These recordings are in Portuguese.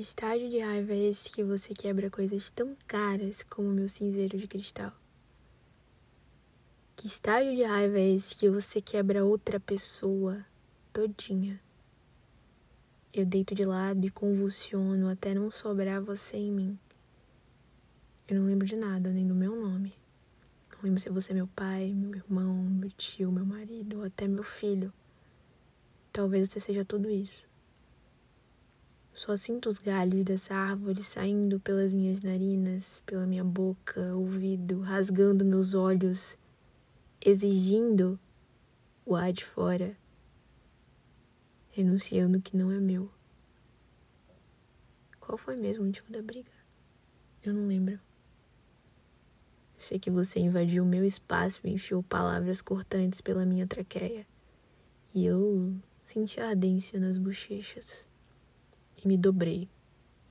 Estágio de raiva é esse que você quebra coisas tão caras como meu cinzeiro de cristal? Que estágio de raiva é esse que você quebra outra pessoa todinha? Eu deito de lado e convulsiono até não sobrar você em mim. Eu não lembro de nada, nem do meu nome. Não lembro se você é meu pai, meu irmão, meu tio, meu marido ou até meu filho. Talvez você seja tudo isso. Só sinto os galhos dessa árvore saindo pelas minhas narinas, pela minha boca, ouvido, rasgando meus olhos, exigindo o ar de fora, renunciando que não é meu. Qual foi mesmo o motivo da briga? Eu não lembro. Sei que você invadiu o meu espaço e enfiou palavras cortantes pela minha traqueia. E eu senti a ardência nas bochechas e me dobrei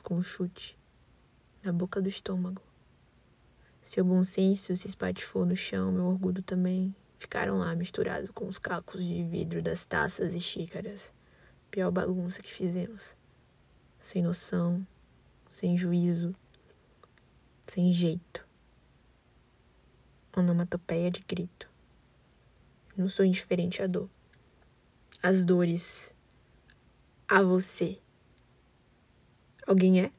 com um chute na boca do estômago. Seu bom senso se espatifou no chão, meu orgulho também. Ficaram lá misturados com os cacos de vidro das taças e xícaras. Pior bagunça que fizemos. Sem noção, sem juízo, sem jeito. Onomatopeia de grito. Não sou indiferente à dor. As dores. A você. Alguém é?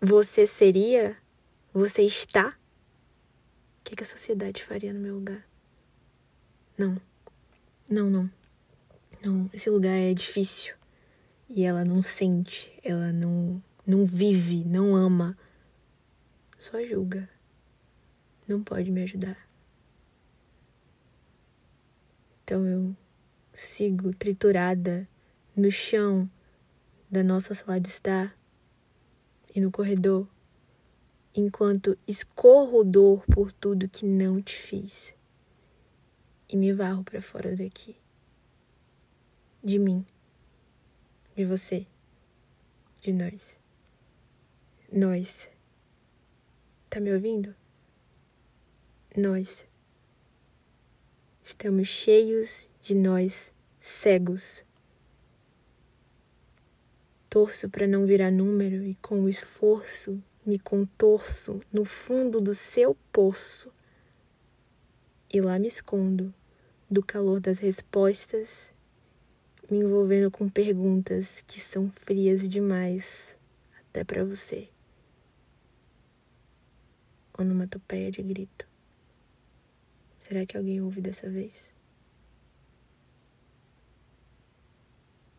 Você seria? Você está? O que, que a sociedade faria no meu lugar? Não. Não, não. Não, esse lugar é difícil. E ela não sente, ela não, não vive, não ama. Só julga. Não pode me ajudar. Então eu sigo triturada no chão da nossa sala de estar e no corredor, enquanto escorro dor por tudo que não te fiz e me varro para fora daqui. De mim, de você, de nós. Nós. Tá me ouvindo? Nós. Estamos cheios de nós cegos Torço para não virar número e com o esforço me contorço no fundo do seu poço. E lá me escondo do calor das respostas, me envolvendo com perguntas que são frias demais até para você. Onomatopeia de grito. Será que alguém ouve dessa vez?